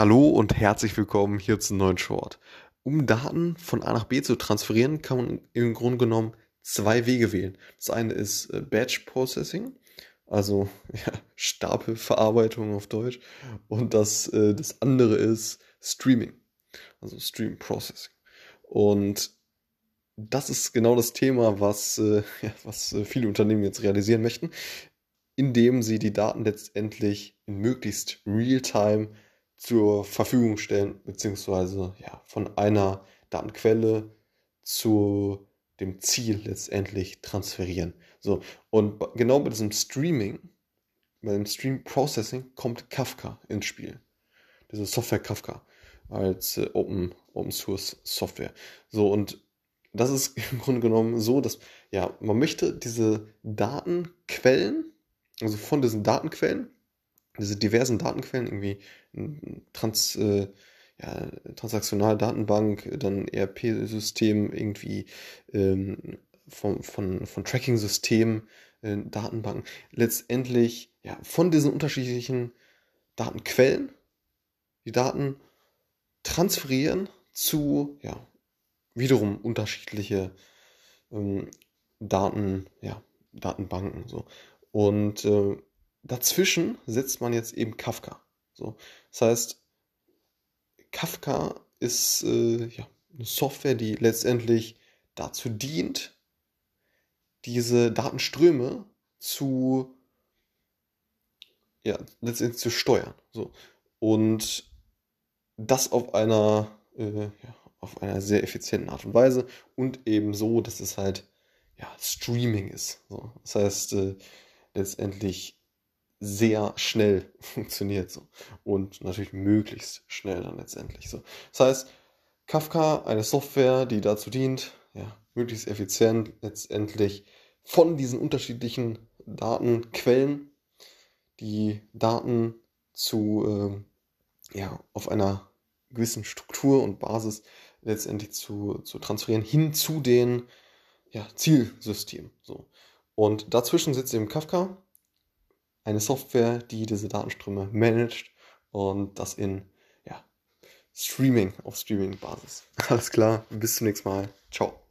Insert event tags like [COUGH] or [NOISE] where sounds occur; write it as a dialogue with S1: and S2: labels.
S1: Hallo und herzlich willkommen hier zum neuen Short. Um Daten von A nach B zu transferieren, kann man im Grunde genommen zwei Wege wählen. Das eine ist äh, Batch Processing, also [LAUGHS] ja, Stapelverarbeitung auf Deutsch. Und das, äh, das andere ist Streaming, also Stream Processing. Und das ist genau das Thema, was, äh, [LAUGHS] ja, was viele Unternehmen jetzt realisieren möchten, indem sie die Daten letztendlich in möglichst real-time zur Verfügung stellen, beziehungsweise ja, von einer Datenquelle zu dem Ziel letztendlich transferieren. So, und genau bei diesem Streaming, bei dem Stream Processing kommt Kafka ins Spiel. Diese Software Kafka als äh, Open, Open Source Software. So, und das ist [LAUGHS] im Grunde genommen so, dass ja, man möchte diese Datenquellen, also von diesen Datenquellen, diese diversen Datenquellen, irgendwie Trans, äh, ja, transaktionale Datenbank, dann ERP-System, irgendwie ähm, von, von, von Tracking-Systemen, äh, Datenbanken, letztendlich ja, von diesen unterschiedlichen Datenquellen die Daten transferieren zu ja, wiederum unterschiedliche ähm, Daten, ja, Datenbanken. So. Und äh, dazwischen setzt man jetzt eben Kafka. So, das heißt, Kafka ist äh, ja, eine Software, die letztendlich dazu dient, diese Datenströme zu ja, letztendlich zu steuern. So. Und das auf einer, äh, ja, auf einer sehr effizienten Art und Weise und eben so, dass es halt ja, Streaming ist. So. Das heißt, äh, letztendlich sehr schnell [LAUGHS] funktioniert so. Und natürlich möglichst schnell dann letztendlich so. Das heißt, Kafka, eine Software, die dazu dient, ja, möglichst effizient letztendlich von diesen unterschiedlichen Datenquellen die Daten zu, äh, ja, auf einer gewissen Struktur und Basis letztendlich zu, zu transferieren hin zu den ja, Zielsystemen. So. Und dazwischen sitzt eben Kafka, eine Software, die diese Datenströme managt und das in ja, Streaming, auf Streaming-Basis. [LAUGHS] Alles klar, bis zum nächsten Mal. Ciao.